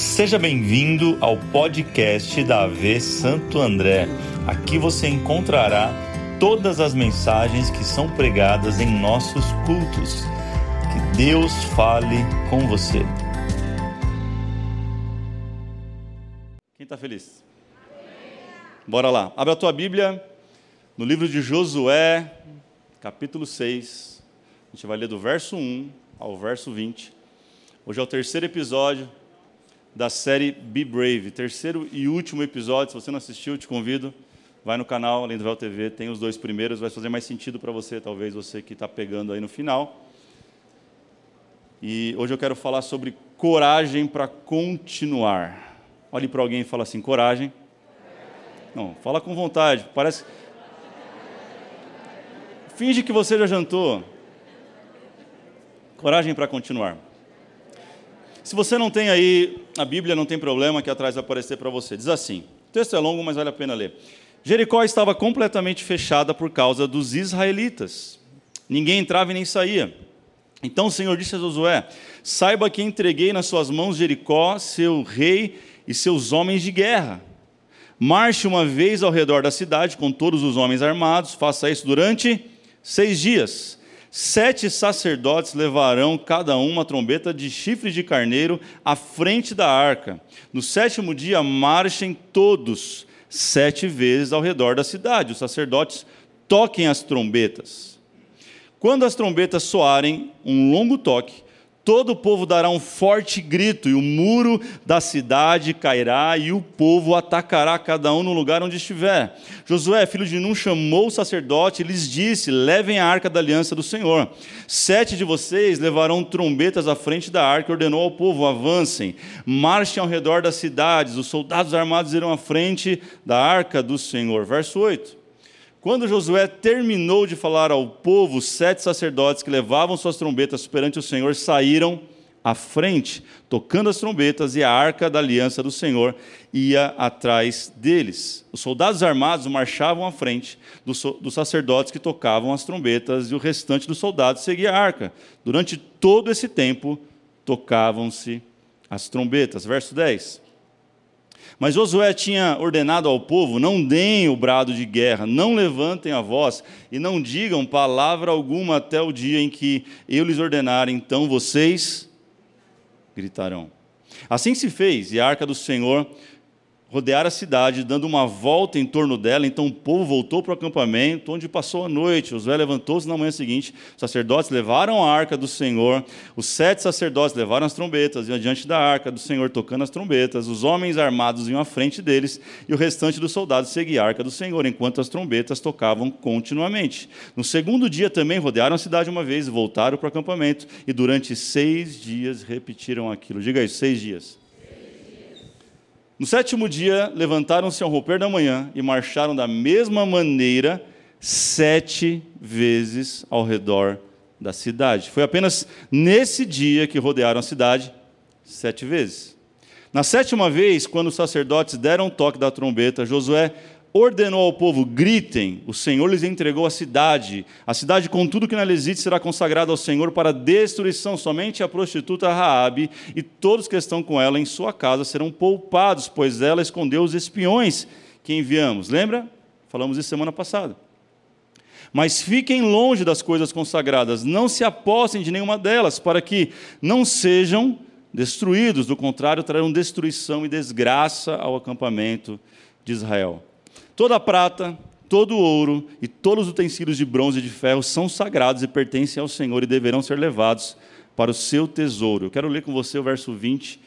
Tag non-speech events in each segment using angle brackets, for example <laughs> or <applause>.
Seja bem-vindo ao podcast da AV Santo André. Aqui você encontrará todas as mensagens que são pregadas em nossos cultos. Que Deus fale com você. Quem está feliz? Bora lá. Abra a tua Bíblia no livro de Josué, capítulo 6. A gente vai ler do verso 1 ao verso 20. Hoje é o terceiro episódio da série Be Brave, terceiro e último episódio. Se você não assistiu, te convido, vai no canal Além do Véu TV, tem os dois primeiros, vai fazer mais sentido para você, talvez você que está pegando aí no final. E hoje eu quero falar sobre coragem para continuar. Olhe para alguém e fala assim: coragem. Não, fala com vontade. Parece. Finge que você já jantou. Coragem para continuar. Se você não tem aí a Bíblia, não tem problema, que atrás vai aparecer para você. Diz assim: o texto é longo, mas vale a pena ler. Jericó estava completamente fechada por causa dos israelitas. Ninguém entrava e nem saía. Então o Senhor disse a Josué: Saiba que entreguei nas suas mãos Jericó, seu rei e seus homens de guerra. Marche uma vez ao redor da cidade com todos os homens armados, faça isso durante seis dias. Sete sacerdotes levarão cada um uma trombeta de chifre de carneiro à frente da arca. No sétimo dia, marchem todos sete vezes ao redor da cidade. Os sacerdotes toquem as trombetas. Quando as trombetas soarem um longo toque, todo o povo dará um forte grito, e o muro da cidade cairá, e o povo atacará cada um no lugar onde estiver. Josué, filho de Nun, chamou o sacerdote e lhes disse: Levem a arca da aliança do Senhor. Sete de vocês levarão trombetas à frente da arca e ordenou ao povo: Avancem, marchem ao redor das cidades, os soldados armados irão à frente da arca do Senhor. Verso 8. Quando Josué terminou de falar ao povo, sete sacerdotes que levavam suas trombetas perante o Senhor saíram à frente, tocando as trombetas, e a arca da aliança do Senhor ia atrás deles. Os soldados armados marchavam à frente dos, dos sacerdotes que tocavam as trombetas, e o restante dos soldados seguia a arca. Durante todo esse tempo, tocavam-se as trombetas. Verso 10. Mas Josué tinha ordenado ao povo: não deem o brado de guerra, não levantem a voz e não digam palavra alguma até o dia em que eu lhes ordenar, então vocês gritarão. Assim se fez, e a arca do Senhor rodear a cidade, dando uma volta em torno dela. Então o povo voltou para o acampamento, onde passou a noite. Josué levantou-se na manhã seguinte. Os sacerdotes levaram a arca do Senhor. Os sete sacerdotes levaram as trombetas, e adiante da arca do Senhor, tocando as trombetas. Os homens armados iam à frente deles, e o restante dos soldados seguia a arca do Senhor, enquanto as trombetas tocavam continuamente. No segundo dia também rodearam a cidade uma vez, voltaram para o acampamento, e durante seis dias repetiram aquilo. Diga isso, seis dias. No sétimo dia, levantaram-se ao romper da manhã e marcharam da mesma maneira sete vezes ao redor da cidade. Foi apenas nesse dia que rodearam a cidade sete vezes. Na sétima vez, quando os sacerdotes deram o toque da trombeta, Josué ordenou ao povo: gritem, o Senhor lhes entregou a cidade. A cidade, com tudo que nela existe, será consagrada ao Senhor para destruição. Somente a prostituta Raabe e todos que estão com ela em sua casa serão poupados, pois ela escondeu os espiões que enviamos. Lembra? Falamos isso semana passada. Mas fiquem longe das coisas consagradas, não se apossem de nenhuma delas, para que não sejam destruídos, do contrário, trarão destruição e desgraça ao acampamento de Israel. Toda a prata, todo o ouro e todos os utensílios de bronze e de ferro são sagrados e pertencem ao Senhor e deverão ser levados para o seu tesouro. Eu quero ler com você o verso 20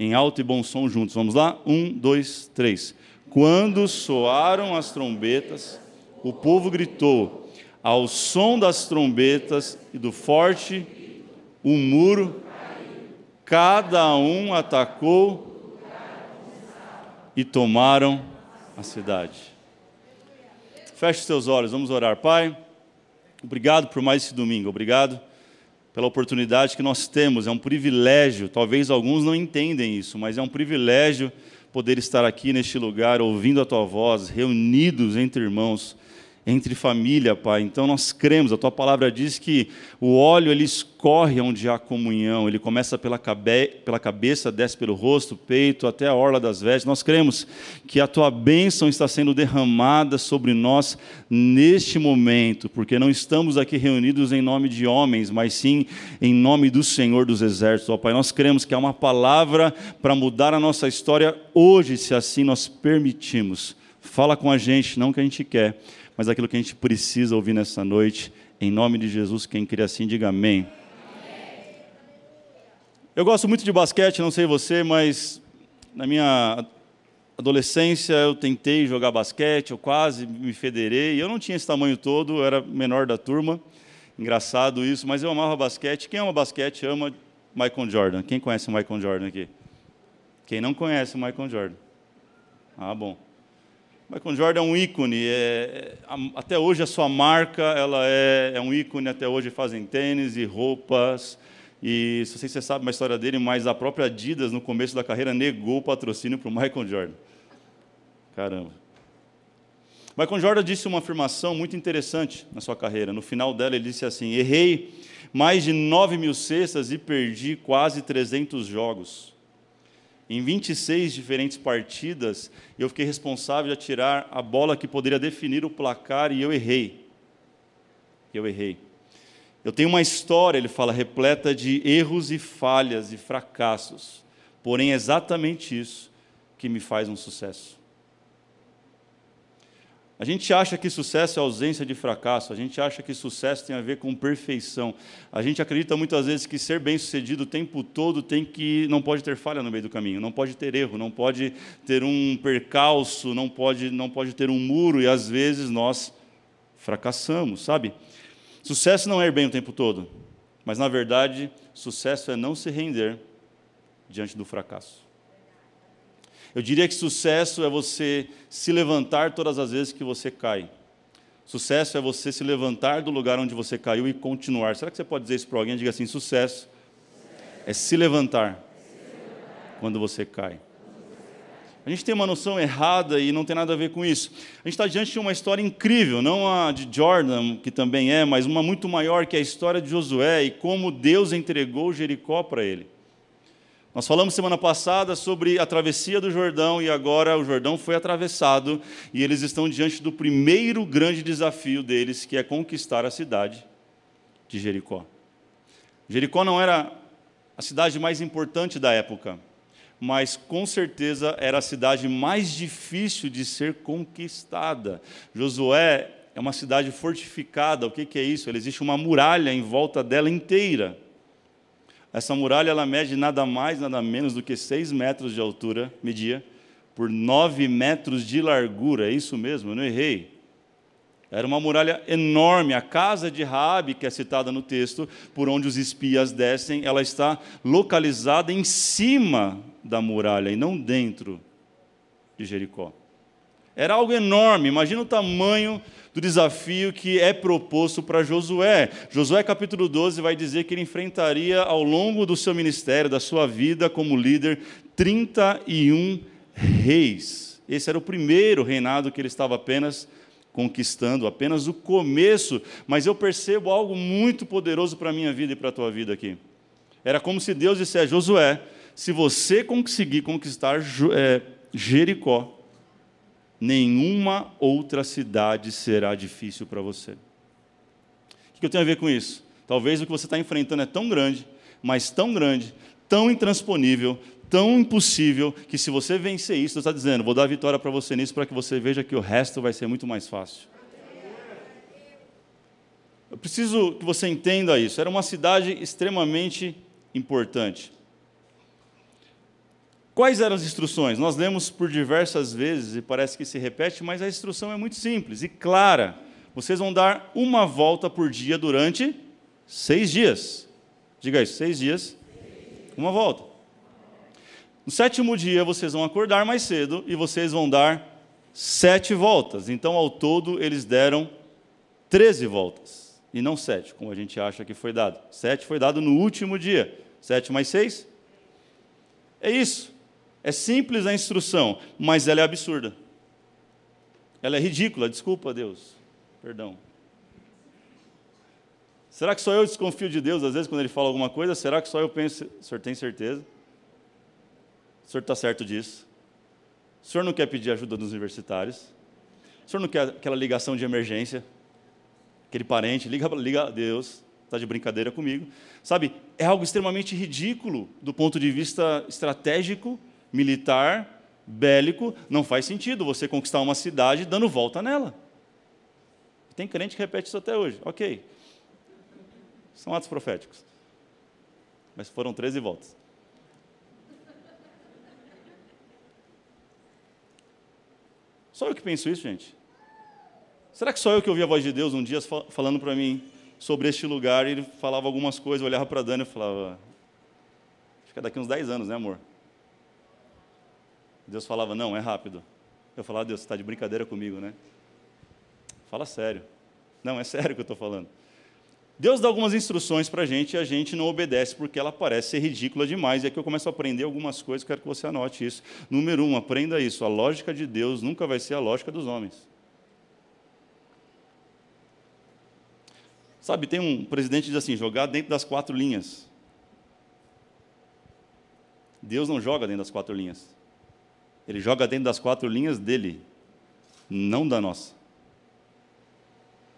em alto e bom som juntos. Vamos lá? Um, dois, três. Quando soaram as trombetas, o povo gritou, ao som das trombetas e do forte, o muro, cada um atacou e tomaram a cidade. Feche seus olhos, vamos orar. Pai, obrigado por mais esse domingo, obrigado pela oportunidade que nós temos. É um privilégio, talvez alguns não entendem isso, mas é um privilégio poder estar aqui neste lugar, ouvindo a tua voz, reunidos entre irmãos, entre família, Pai. Então nós cremos, a tua palavra diz que o óleo ele escorre onde há comunhão, ele começa pela, cabe pela cabeça, desce pelo rosto, peito, até a orla das vestes. Nós cremos que a tua bênção está sendo derramada sobre nós neste momento, porque não estamos aqui reunidos em nome de homens, mas sim em nome do Senhor dos Exércitos. Ó Pai, nós cremos que há uma palavra para mudar a nossa história hoje, se assim nós permitimos. Fala com a gente, não que a gente quer mas aquilo que a gente precisa ouvir nessa noite. Em nome de Jesus, quem crê assim, diga amém. Eu gosto muito de basquete, não sei você, mas na minha adolescência eu tentei jogar basquete, eu quase me federei. Eu não tinha esse tamanho todo, eu era menor da turma. Engraçado isso, mas eu amava basquete. Quem ama basquete ama Michael Jordan. Quem conhece o Michael Jordan aqui? Quem não conhece o Michael Jordan? Ah, bom. Michael Jordan é um ícone. É, até hoje a sua marca ela é, é, um ícone. Até hoje fazem tênis e roupas. E se você sabe uma história dele, mas a própria Adidas no começo da carreira negou o patrocínio para o Michael Jordan. Caramba. Michael Jordan disse uma afirmação muito interessante na sua carreira. No final dela ele disse assim: errei mais de 9 mil cestas e perdi quase 300 jogos. Em 26 diferentes partidas, eu fiquei responsável de atirar a bola que poderia definir o placar e eu errei. Eu errei. Eu tenho uma história, ele fala, repleta de erros e falhas e fracassos. Porém, é exatamente isso que me faz um sucesso. A gente acha que sucesso é ausência de fracasso, a gente acha que sucesso tem a ver com perfeição. A gente acredita muitas vezes que ser bem-sucedido o tempo todo tem que não pode ter falha no meio do caminho, não pode ter erro, não pode ter um percalço, não pode não pode ter um muro e às vezes nós fracassamos, sabe? Sucesso não é ir bem o tempo todo, mas na verdade, sucesso é não se render diante do fracasso. Eu diria que sucesso é você se levantar todas as vezes que você cai. Sucesso é você se levantar do lugar onde você caiu e continuar. Será que você pode dizer isso para alguém? Diga assim: sucesso é se levantar quando você cai. A gente tem uma noção errada e não tem nada a ver com isso. A gente está diante de uma história incrível, não a de Jordan, que também é, mas uma muito maior, que é a história de Josué e como Deus entregou Jericó para ele. Nós falamos semana passada sobre a travessia do Jordão e agora o Jordão foi atravessado e eles estão diante do primeiro grande desafio deles, que é conquistar a cidade de Jericó. Jericó não era a cidade mais importante da época, mas com certeza era a cidade mais difícil de ser conquistada. Josué é uma cidade fortificada, o que é isso? existe uma muralha em volta dela inteira. Essa muralha ela mede nada mais, nada menos do que 6 metros de altura, media, por 9 metros de largura. É isso mesmo, eu não errei. Era uma muralha enorme. A casa de Raabe, que é citada no texto, por onde os espias descem, ela está localizada em cima da muralha e não dentro de Jericó. Era algo enorme. Imagina o tamanho do desafio que é proposto para Josué. Josué, capítulo 12, vai dizer que ele enfrentaria ao longo do seu ministério, da sua vida como líder, 31 reis. Esse era o primeiro reinado que ele estava apenas conquistando, apenas o começo, mas eu percebo algo muito poderoso para a minha vida e para a tua vida aqui. Era como se Deus dissesse: Josué, se você conseguir conquistar é, Jericó, nenhuma outra cidade será difícil para você. O que eu tenho a ver com isso? Talvez o que você está enfrentando é tão grande, mas tão grande, tão intransponível, tão impossível, que se você vencer isso, Deus está dizendo, vou dar vitória para você nisso, para que você veja que o resto vai ser muito mais fácil. Eu preciso que você entenda isso. Era uma cidade extremamente importante. Quais eram as instruções? Nós lemos por diversas vezes e parece que se repete, mas a instrução é muito simples e clara. Vocês vão dar uma volta por dia durante seis dias. Diga isso, seis dias, uma volta. No sétimo dia, vocês vão acordar mais cedo e vocês vão dar sete voltas. Então, ao todo, eles deram treze voltas. E não sete, como a gente acha que foi dado. Sete foi dado no último dia. Sete mais seis? É isso. É simples a instrução, mas ela é absurda. Ela é ridícula, desculpa, Deus. Perdão. Será que só eu desconfio de Deus, às vezes, quando Ele fala alguma coisa? Será que só eu penso, o senhor tem certeza? O senhor está certo disso? O senhor não quer pedir ajuda dos universitários? O senhor não quer aquela ligação de emergência? Aquele parente, liga, liga a Deus, está de brincadeira comigo. Sabe, é algo extremamente ridículo do ponto de vista estratégico, militar, bélico. Não faz sentido você conquistar uma cidade dando volta nela. Tem crente que repete isso até hoje. Ok. São atos proféticos. Mas foram 13 voltas. Só eu que penso isso, gente? Será que só eu que ouvi a voz de Deus um dia falando para mim sobre este lugar e ele falava algumas coisas, eu olhava para Dani e falava, acho que é daqui uns 10 anos, né amor? Deus falava, não, é rápido. Eu falava, Deus, você está de brincadeira comigo, né? Fala sério. Não, é sério que eu estou falando. Deus dá algumas instruções para a gente e a gente não obedece porque ela parece ser ridícula demais. E aqui eu começo a aprender algumas coisas, quero que você anote isso. Número um, aprenda isso: a lógica de Deus nunca vai ser a lógica dos homens. Sabe, tem um presidente que diz assim: jogar dentro das quatro linhas. Deus não joga dentro das quatro linhas. Ele joga dentro das quatro linhas dele, não da nossa.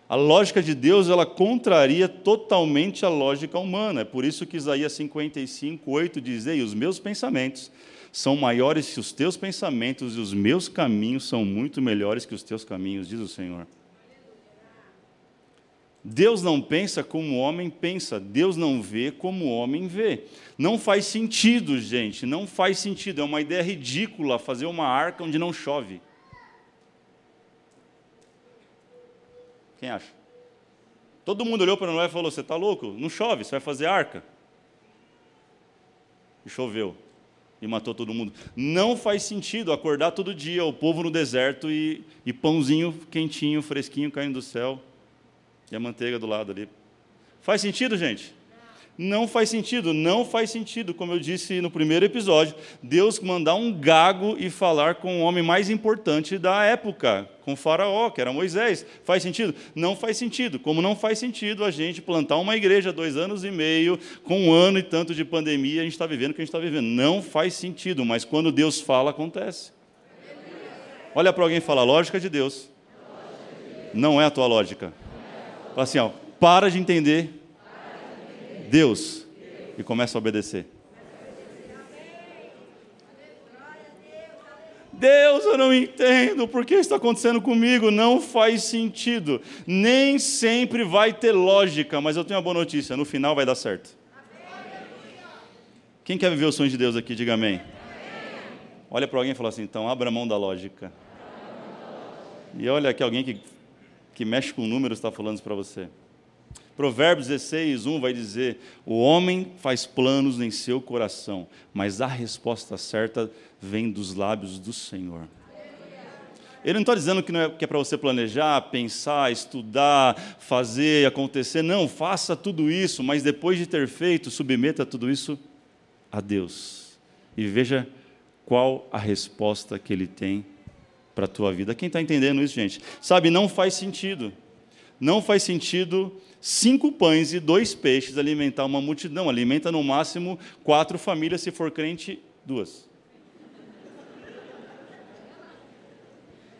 A lógica de Deus, ela contraria totalmente a lógica humana. É por isso que Isaías 55, 8 diz: Ei, os meus pensamentos são maiores que os teus pensamentos, e os meus caminhos são muito melhores que os teus caminhos, diz o Senhor. Deus não pensa como o homem pensa, Deus não vê como o homem vê. Não faz sentido, gente, não faz sentido. É uma ideia ridícula fazer uma arca onde não chove. Quem acha? Todo mundo olhou para Noé e falou: Você está louco? Não chove, você vai fazer arca. E choveu. E matou todo mundo. Não faz sentido acordar todo dia o povo no deserto e, e pãozinho quentinho, fresquinho caindo do céu. E a manteiga do lado ali. Faz sentido, gente? Não faz sentido, não faz sentido, como eu disse no primeiro episódio, Deus mandar um gago e falar com o homem mais importante da época, com Faraó, que era Moisés. Faz sentido? Não faz sentido. Como não faz sentido a gente plantar uma igreja dois anos e meio, com um ano e tanto de pandemia, a gente está vivendo o que a gente está vivendo. Não faz sentido, mas quando Deus fala, acontece. Olha para alguém e fala: lógica de Deus. Não é a tua lógica. Fala assim, ó, para de entender Deus e começa a obedecer. Deus, eu não entendo por que está acontecendo comigo, não faz sentido. Nem sempre vai ter lógica, mas eu tenho uma boa notícia: no final vai dar certo. Quem quer viver os sonhos de Deus aqui, diga amém. Olha para alguém e fala assim: então abra mão da lógica. E olha aqui alguém que, que mexe com números está falando isso para você. Provérbios 16, 1 vai dizer: O homem faz planos em seu coração, mas a resposta certa vem dos lábios do Senhor. Ele não está dizendo que, não é, que é para você planejar, pensar, estudar, fazer acontecer. Não, faça tudo isso, mas depois de ter feito, submeta tudo isso a Deus. E veja qual a resposta que Ele tem para a tua vida. Quem está entendendo isso, gente? Sabe, não faz sentido. Não faz sentido cinco pães e dois peixes alimentar uma multidão. Alimenta no máximo quatro famílias, se for crente, duas.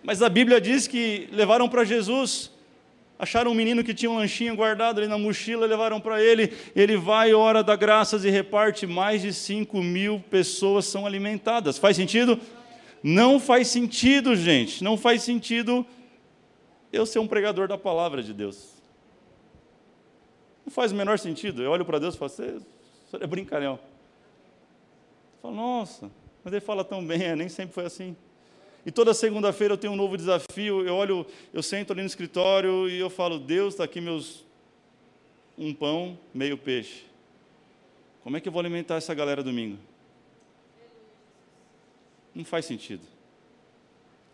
Mas a Bíblia diz que levaram para Jesus, acharam um menino que tinha um lanchinho guardado ali na mochila, levaram para ele, ele vai, ora, dá graças e reparte, mais de cinco mil pessoas são alimentadas. Faz sentido? Não faz sentido, gente, não faz sentido eu ser um pregador da palavra de Deus. Não faz o menor sentido. Eu olho para Deus e falo, você, é brincalhão. Eu falo, nossa, mas ele fala tão bem, é, nem sempre foi assim. E toda segunda-feira eu tenho um novo desafio. Eu olho, eu sento ali no escritório e eu falo, Deus, está aqui meus um pão, meio peixe. Como é que eu vou alimentar essa galera domingo? Não faz sentido.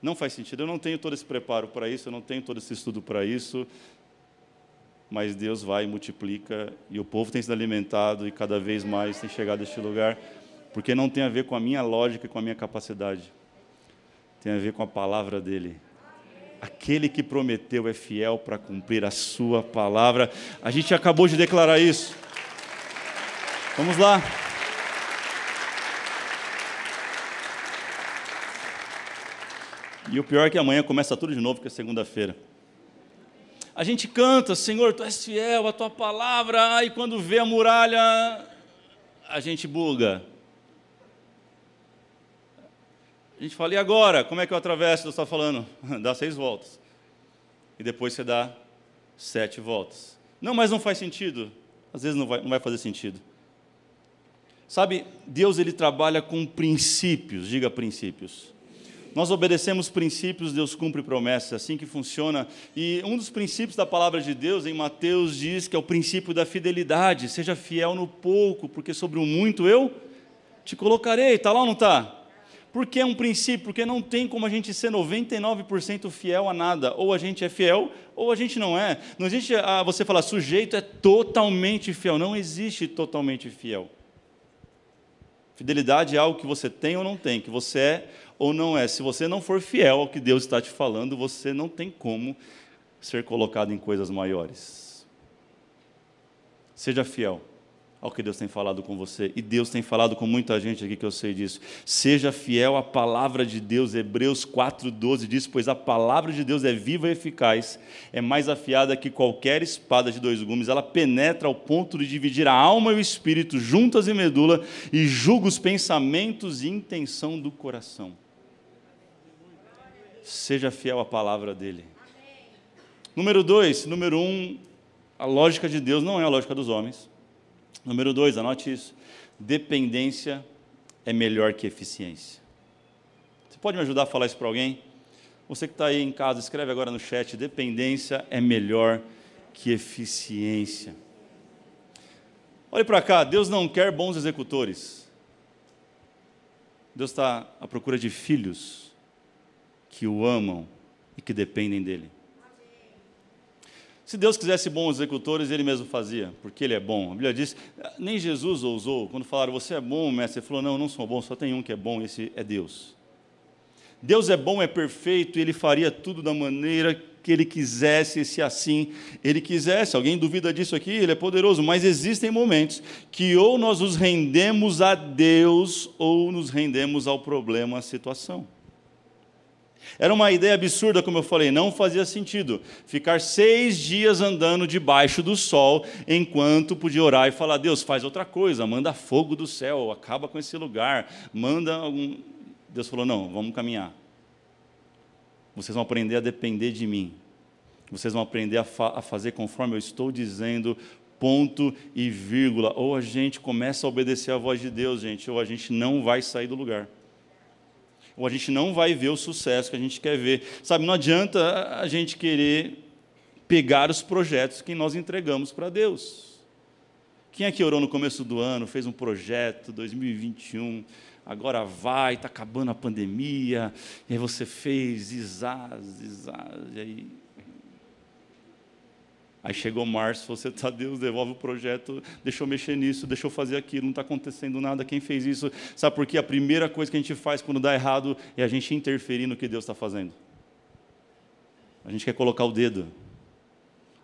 Não faz sentido. Eu não tenho todo esse preparo para isso, eu não tenho todo esse estudo para isso mas Deus vai e multiplica, e o povo tem sido alimentado e cada vez mais tem chegado a este lugar, porque não tem a ver com a minha lógica e com a minha capacidade, tem a ver com a palavra dele. Aquele que prometeu é fiel para cumprir a sua palavra. A gente acabou de declarar isso. Vamos lá. E o pior é que amanhã começa tudo de novo, que é segunda-feira. A gente canta, Senhor, tu és fiel, a tua palavra, e quando vê a muralha, a gente buga. A gente fala, e agora? Como é que eu atravesso? Você está falando, <laughs> dá seis voltas. E depois você dá sete voltas. Não, mas não faz sentido. Às vezes não vai, não vai fazer sentido. Sabe, Deus ele trabalha com princípios, diga princípios. Nós obedecemos princípios, Deus cumpre promessas, é assim que funciona. E um dos princípios da palavra de Deus, em Mateus, diz que é o princípio da fidelidade. Seja fiel no pouco, porque sobre o muito eu te colocarei. Está lá ou não está? Porque é um princípio, porque não tem como a gente ser 99% fiel a nada. Ou a gente é fiel, ou a gente não é. Não existe ah, você falar, sujeito é totalmente fiel. Não existe totalmente fiel. Fidelidade é algo que você tem ou não tem, que você é ou não é. Se você não for fiel ao que Deus está te falando, você não tem como ser colocado em coisas maiores. Seja fiel ao que Deus tem falado com você. E Deus tem falado com muita gente aqui que eu sei disso. Seja fiel à palavra de Deus. Hebreus 4,12 diz: Pois a palavra de Deus é viva e eficaz, é mais afiada que qualquer espada de dois gumes. Ela penetra ao ponto de dividir a alma e o espírito, juntas e medula, e julga os pensamentos e intenção do coração. Seja fiel à palavra dele. Número dois, número um, a lógica de Deus não é a lógica dos homens. Número dois, anote isso. Dependência é melhor que eficiência. Você pode me ajudar a falar isso para alguém? Você que está aí em casa, escreve agora no chat: dependência é melhor que eficiência. Olhe para cá, Deus não quer bons executores. Deus está à procura de filhos que o amam e que dependem dele. Se Deus quisesse bons executores, ele mesmo fazia, porque ele é bom. A Bíblia diz, nem Jesus ousou, quando falaram, você é bom, mestre, ele falou, não, não sou bom, só tem um que é bom, esse é Deus. Deus é bom, é perfeito, e ele faria tudo da maneira que ele quisesse, se assim ele quisesse. Alguém duvida disso aqui? Ele é poderoso, mas existem momentos que ou nós nos rendemos a Deus ou nos rendemos ao problema, à situação. Era uma ideia absurda, como eu falei, não fazia sentido ficar seis dias andando debaixo do sol enquanto podia orar e falar: Deus, faz outra coisa, manda fogo do céu, acaba com esse lugar, manda algum. Deus falou: Não, vamos caminhar. Vocês vão aprender a depender de mim. Vocês vão aprender a, fa a fazer conforme eu estou dizendo, ponto e vírgula. Ou a gente começa a obedecer a voz de Deus, gente, ou a gente não vai sair do lugar ou a gente não vai ver o sucesso que a gente quer ver. Sabe, não adianta a gente querer pegar os projetos que nós entregamos para Deus. Quem aqui orou no começo do ano, fez um projeto 2021, agora vai, está acabando a pandemia, e aí você fez, zizaz, zizaz, e aí Aí chegou março, você está, Deus, devolve o projeto, deixa eu mexer nisso, deixa eu fazer aquilo, não está acontecendo nada, quem fez isso? Sabe por quê? A primeira coisa que a gente faz quando dá errado é a gente interferir no que Deus está fazendo. A gente quer colocar o dedo.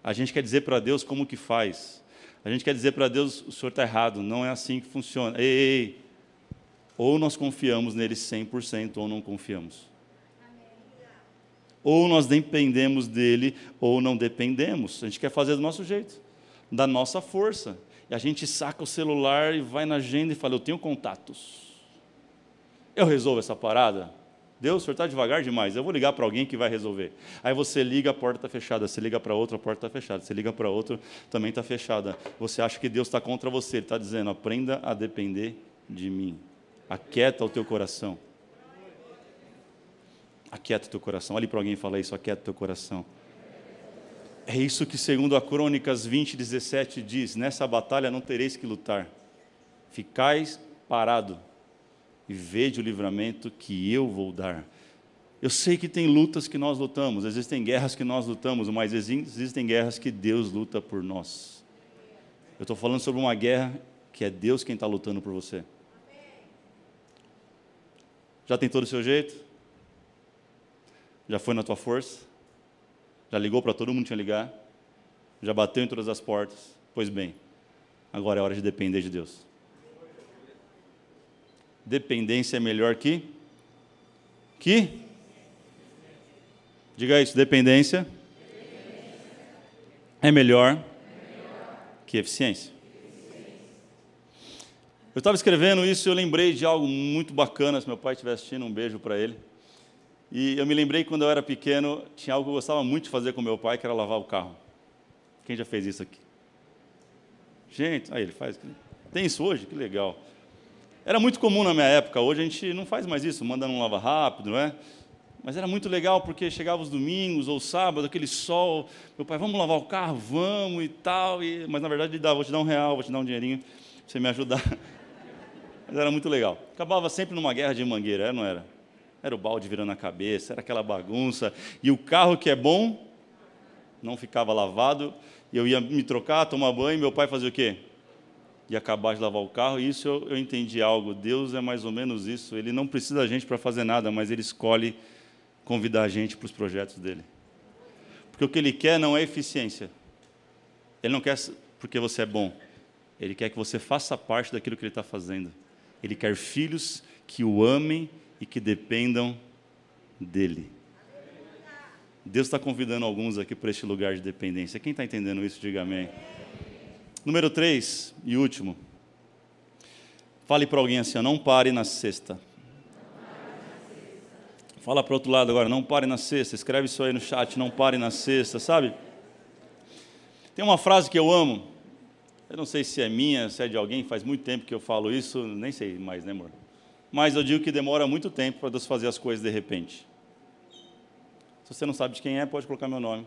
A gente quer dizer para Deus como que faz. A gente quer dizer para Deus, o senhor está errado, não é assim que funciona. Ei, ei, ei. Ou nós confiamos nele 100% ou não confiamos. Ou nós dependemos dele, ou não dependemos. A gente quer fazer do nosso jeito, da nossa força. E a gente saca o celular e vai na agenda e fala: Eu tenho contatos. Eu resolvo essa parada? Deus, o senhor está devagar demais. Eu vou ligar para alguém que vai resolver. Aí você liga, a porta está fechada. Você liga para outra, a porta está fechada. Você liga para outro, também está fechada. Você acha que Deus está contra você. Ele está dizendo: aprenda a depender de mim. Aquieta o teu coração. Aquieta teu coração. Olhe para alguém e fala isso, aquieta teu coração. É isso que, segundo a Crônicas 20, 17, diz: Nessa batalha não tereis que lutar. Ficais parado e vede o livramento que eu vou dar. Eu sei que tem lutas que nós lutamos, existem guerras que nós lutamos, mas existem guerras que Deus luta por nós. Eu estou falando sobre uma guerra que é Deus quem está lutando por você. Já tem todo o seu jeito? Já foi na tua força? Já ligou para todo mundo tinha ligar? Já bateu em todas as portas? Pois bem, agora é hora de depender de Deus. Dependência é melhor que? Que? Diga isso, dependência é melhor que eficiência. Eu estava escrevendo isso e eu lembrei de algo muito bacana. Se meu pai estiver assistindo, um beijo para ele. E eu me lembrei quando eu era pequeno, tinha algo que eu gostava muito de fazer com meu pai, que era lavar o carro. Quem já fez isso aqui? Gente, aí ele faz. Tem isso hoje? Que legal. Era muito comum na minha época, hoje a gente não faz mais isso, manda um lava rápido, não é? Mas era muito legal porque chegava os domingos ou sábado, aquele sol, meu pai, vamos lavar o carro, vamos e tal. E, mas na verdade ele dava, vou te dar um real, vou te dar um dinheirinho para você me ajudar. <laughs> Mas era muito legal. Acabava sempre numa guerra de mangueira, era, não era? Era o balde virando a cabeça, era aquela bagunça. E o carro que é bom não ficava lavado. Eu ia me trocar, tomar banho, meu pai fazia o quê? Ia acabar de lavar o carro. E isso eu, eu entendi algo. Deus é mais ou menos isso. Ele não precisa da gente para fazer nada, mas ele escolhe convidar a gente para os projetos dele. Porque o que ele quer não é eficiência. Ele não quer porque você é bom. Ele quer que você faça parte daquilo que ele está fazendo. Ele quer filhos que o amem e que dependam dele. Deus está convidando alguns aqui para este lugar de dependência. Quem está entendendo isso, diga amém. Número 3 e último. Fale para alguém assim: não pare na sexta. Fala para o outro lado agora, não pare na sexta. Escreve isso aí no chat, não pare na sexta, sabe? Tem uma frase que eu amo. Eu não sei se é minha, se é de alguém, faz muito tempo que eu falo isso, nem sei mais, né, amor? Mas eu digo que demora muito tempo para Deus fazer as coisas de repente. Se você não sabe de quem é, pode colocar meu nome.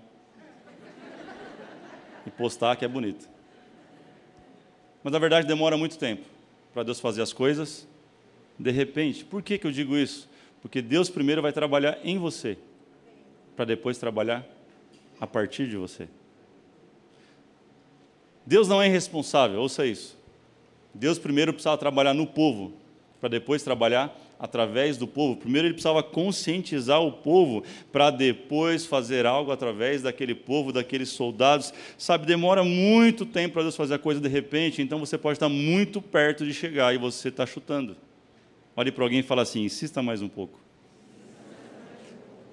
E postar que é bonito. Mas na verdade demora muito tempo para Deus fazer as coisas de repente. Por que, que eu digo isso? Porque Deus primeiro vai trabalhar em você, para depois trabalhar a partir de você. Deus não é irresponsável, ouça isso. Deus primeiro precisava trabalhar no povo, para depois trabalhar através do povo. Primeiro ele precisava conscientizar o povo, para depois fazer algo através daquele povo, daqueles soldados. Sabe, demora muito tempo para Deus fazer a coisa de repente, então você pode estar muito perto de chegar e você está chutando. Olhe para alguém e fala assim: insista mais um pouco.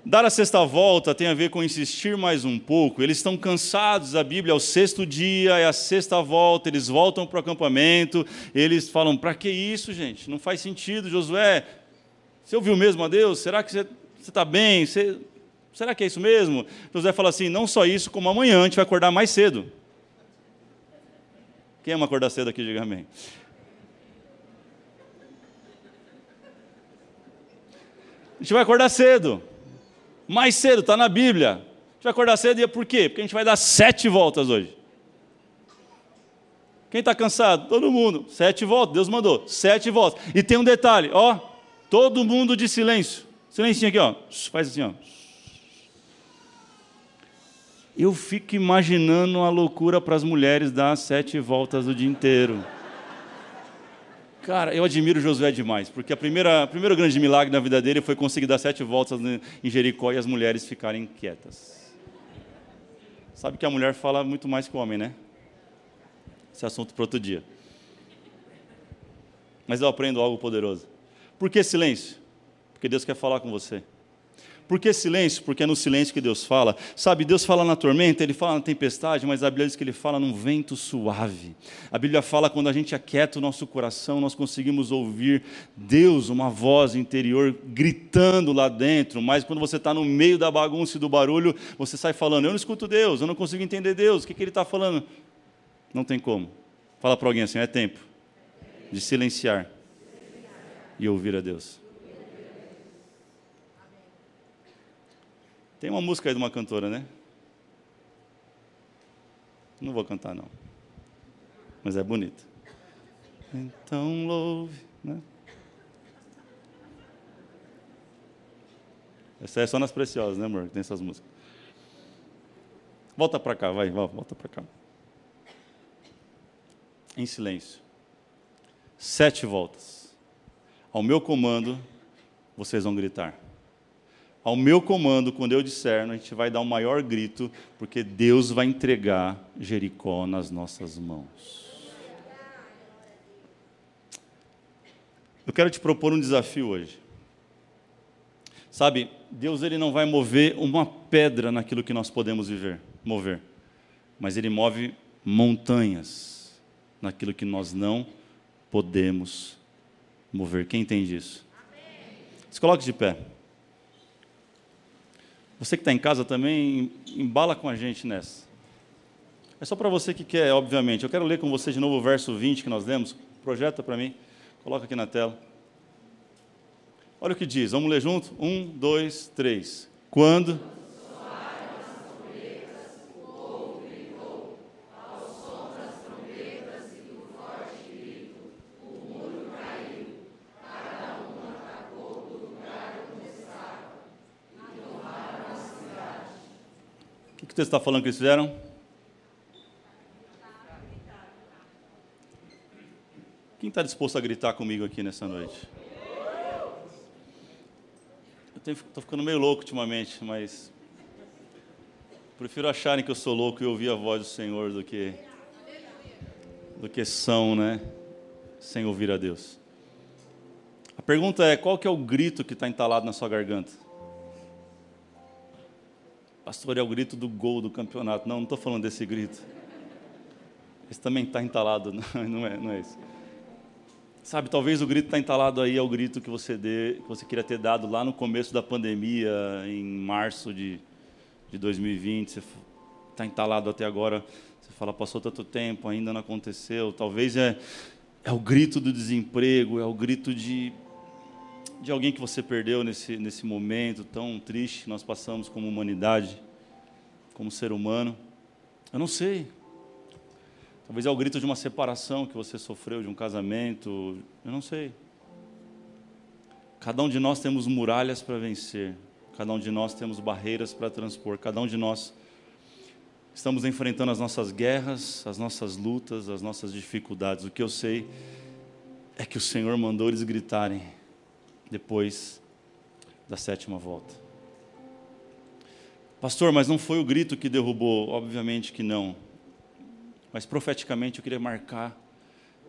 Dar a sexta volta tem a ver com insistir mais um pouco. Eles estão cansados, a Bíblia é o sexto dia, é a sexta volta, eles voltam para o acampamento, eles falam: para que isso, gente? Não faz sentido, Josué. Você ouviu mesmo a Deus? Será que você está bem? Você, será que é isso mesmo? Josué fala assim: não só isso, como amanhã a gente vai acordar mais cedo. Quem ama acordar cedo aqui, diga amém. A gente vai acordar cedo. Mais cedo, está na Bíblia. A gente vai acordar cedo e por quê? Porque a gente vai dar sete voltas hoje. Quem está cansado? Todo mundo. Sete voltas, Deus mandou. Sete voltas. E tem um detalhe, ó. Todo mundo de silêncio. Silencinho aqui, ó. Faz assim, ó. Eu fico imaginando a loucura para as mulheres dar sete voltas o dia inteiro. Cara, eu admiro Josué demais, porque a primeira, o primeiro grande milagre na vida dele foi conseguir dar sete voltas em Jericó e as mulheres ficarem quietas. Sabe que a mulher fala muito mais que o homem, né? Esse assunto para outro dia. Mas eu aprendo algo poderoso. Por que silêncio? Porque Deus quer falar com você. Por que silêncio? Porque é no silêncio que Deus fala. Sabe, Deus fala na tormenta, Ele fala na tempestade, mas a Bíblia diz que Ele fala num vento suave. A Bíblia fala quando a gente aquieta o nosso coração, nós conseguimos ouvir Deus, uma voz interior gritando lá dentro, mas quando você está no meio da bagunça e do barulho, você sai falando: Eu não escuto Deus, eu não consigo entender Deus, o que, que Ele está falando? Não tem como. Fala para alguém assim: é tempo de silenciar e ouvir a Deus. Tem uma música aí de uma cantora, né? Não vou cantar, não. Mas é bonita. Então louve, né? Essa é só nas preciosas, né, amor? Tem essas músicas. Volta para cá, vai, volta para cá. Em silêncio. Sete voltas. Ao meu comando, vocês vão gritar. Ao meu comando, quando eu disser, a gente vai dar o um maior grito, porque Deus vai entregar Jericó nas nossas mãos. Eu quero te propor um desafio hoje. Sabe, Deus ele não vai mover uma pedra naquilo que nós podemos viver, mover, mas ele move montanhas naquilo que nós não podemos mover. Quem entende isso? Se coloque de pé. Você que está em casa também, embala com a gente nessa. É só para você que quer, obviamente. Eu quero ler com você de novo o verso 20 que nós lemos. Projeta para mim. Coloca aqui na tela. Olha o que diz. Vamos ler junto? Um, dois, três. Quando texto está falando que eles fizeram? Quem está disposto a gritar comigo aqui nessa noite? Eu estou ficando meio louco ultimamente, mas prefiro acharem que eu sou louco e ouvir a voz do Senhor do que do que são, né? Sem ouvir a Deus. A pergunta é: qual que é o grito que está entalado na sua garganta? Pastor, é o grito do gol do campeonato. Não, não estou falando desse grito. Esse também está entalado, <laughs> não é, não é esse. Sabe, talvez o grito está entalado aí é o grito que você, dê, que você queria ter dado lá no começo da pandemia, em março de, de 2020. Você está entalado até agora. Você fala, passou tanto tempo, ainda não aconteceu. Talvez é, é o grito do desemprego, é o grito de de alguém que você perdeu nesse, nesse momento tão triste que nós passamos como humanidade, como ser humano? Eu não sei. Talvez é o grito de uma separação que você sofreu, de um casamento, eu não sei. Cada um de nós temos muralhas para vencer, cada um de nós temos barreiras para transpor, cada um de nós estamos enfrentando as nossas guerras, as nossas lutas, as nossas dificuldades. O que eu sei é que o Senhor mandou eles gritarem depois da sétima volta. Pastor, mas não foi o grito que derrubou? Obviamente que não. Mas profeticamente eu queria marcar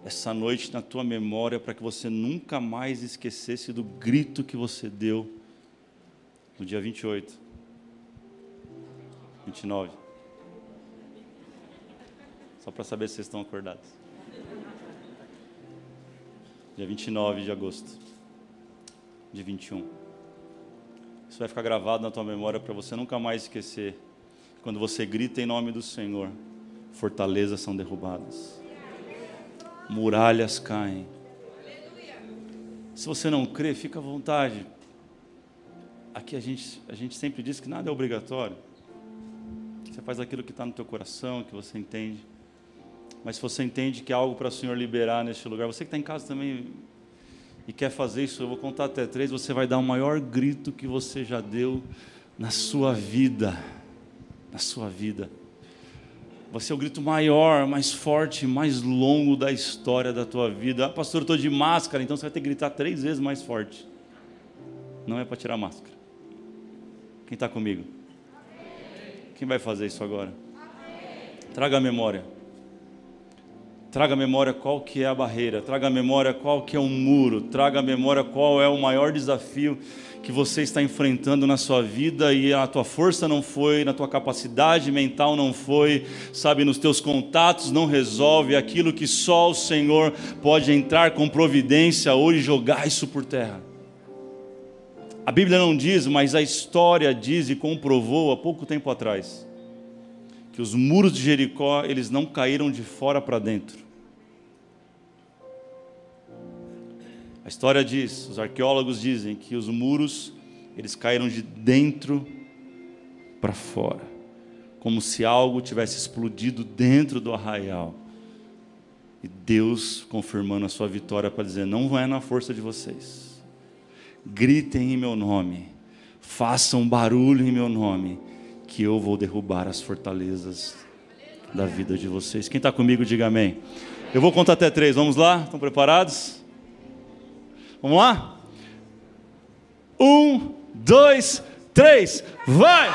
essa noite na tua memória para que você nunca mais esquecesse do grito que você deu no dia 28, 29. Só para saber se vocês estão acordados. Dia 29 de agosto de 21. Isso vai ficar gravado na tua memória para você nunca mais esquecer. Quando você grita em nome do Senhor, fortalezas são derrubadas, muralhas caem. Se você não crê, fica à vontade. Aqui a gente, a gente sempre diz que nada é obrigatório. Você faz aquilo que está no teu coração, que você entende. Mas se você entende que é algo para o Senhor liberar neste lugar, você que está em casa também, e quer fazer isso, eu vou contar até três, você vai dar o maior grito que você já deu na sua vida. Na sua vida. Vai ser o grito maior, mais forte, mais longo da história da tua vida. Ah, pastor, eu estou de máscara, então você vai ter que gritar três vezes mais forte. Não é para tirar máscara. Quem está comigo? Quem vai fazer isso agora? Traga a memória. Traga à memória qual que é a barreira, traga à memória qual que é o muro, traga à memória qual é o maior desafio que você está enfrentando na sua vida e a tua força não foi, na tua capacidade mental não foi, sabe, nos teus contatos não resolve aquilo que só o Senhor pode entrar com providência hoje jogar isso por terra. A Bíblia não diz, mas a história diz e comprovou há pouco tempo atrás que os muros de Jericó, eles não caíram de fora para dentro. A história diz, os arqueólogos dizem que os muros, eles caíram de dentro para fora, como se algo tivesse explodido dentro do arraial. E Deus confirmando a sua vitória para dizer: não é na força de vocês. Gritem em meu nome, façam barulho em meu nome, que eu vou derrubar as fortalezas da vida de vocês. Quem está comigo, diga amém. Eu vou contar até três, vamos lá? Estão preparados? Vamos lá? Um, dois, três, vai!